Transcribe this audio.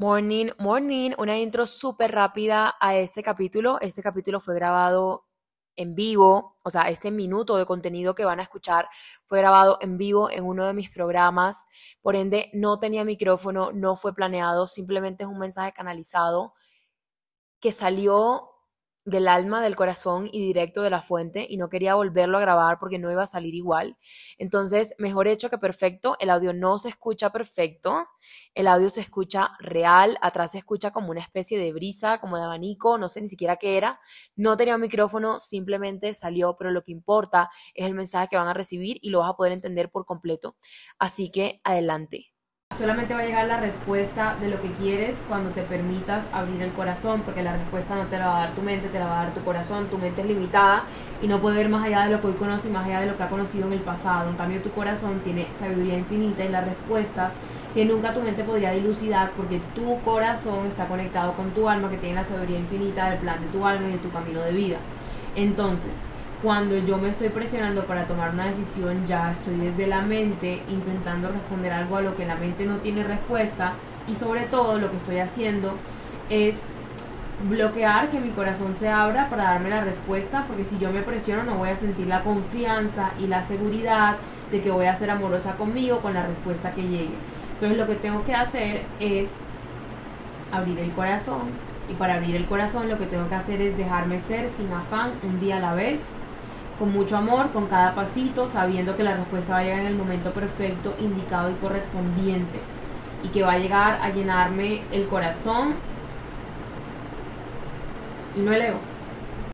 Morning, morning, una intro súper rápida a este capítulo. Este capítulo fue grabado en vivo, o sea, este minuto de contenido que van a escuchar fue grabado en vivo en uno de mis programas, por ende no tenía micrófono, no fue planeado, simplemente es un mensaje canalizado que salió del alma, del corazón y directo de la fuente y no quería volverlo a grabar porque no iba a salir igual. Entonces, mejor hecho que perfecto, el audio no se escucha perfecto, el audio se escucha real, atrás se escucha como una especie de brisa, como de abanico, no sé ni siquiera qué era. No tenía un micrófono, simplemente salió, pero lo que importa es el mensaje que van a recibir y lo vas a poder entender por completo. Así que adelante. Solamente va a llegar la respuesta de lo que quieres cuando te permitas abrir el corazón, porque la respuesta no te la va a dar tu mente, te la va a dar tu corazón. Tu mente es limitada y no puede ver más allá de lo que hoy conoce y más allá de lo que ha conocido en el pasado. En cambio, tu corazón tiene sabiduría infinita y las respuestas que nunca tu mente podría dilucidar porque tu corazón está conectado con tu alma que tiene la sabiduría infinita del plan de tu alma y de tu camino de vida. Entonces, cuando yo me estoy presionando para tomar una decisión, ya estoy desde la mente intentando responder algo a lo que la mente no tiene respuesta y sobre todo lo que estoy haciendo es bloquear que mi corazón se abra para darme la respuesta, porque si yo me presiono no voy a sentir la confianza y la seguridad de que voy a ser amorosa conmigo con la respuesta que llegue. Entonces lo que tengo que hacer es abrir el corazón y para abrir el corazón lo que tengo que hacer es dejarme ser sin afán un día a la vez con mucho amor, con cada pasito, sabiendo que la respuesta va a llegar en el momento perfecto, indicado y correspondiente, y que va a llegar a llenarme el corazón y no el ego.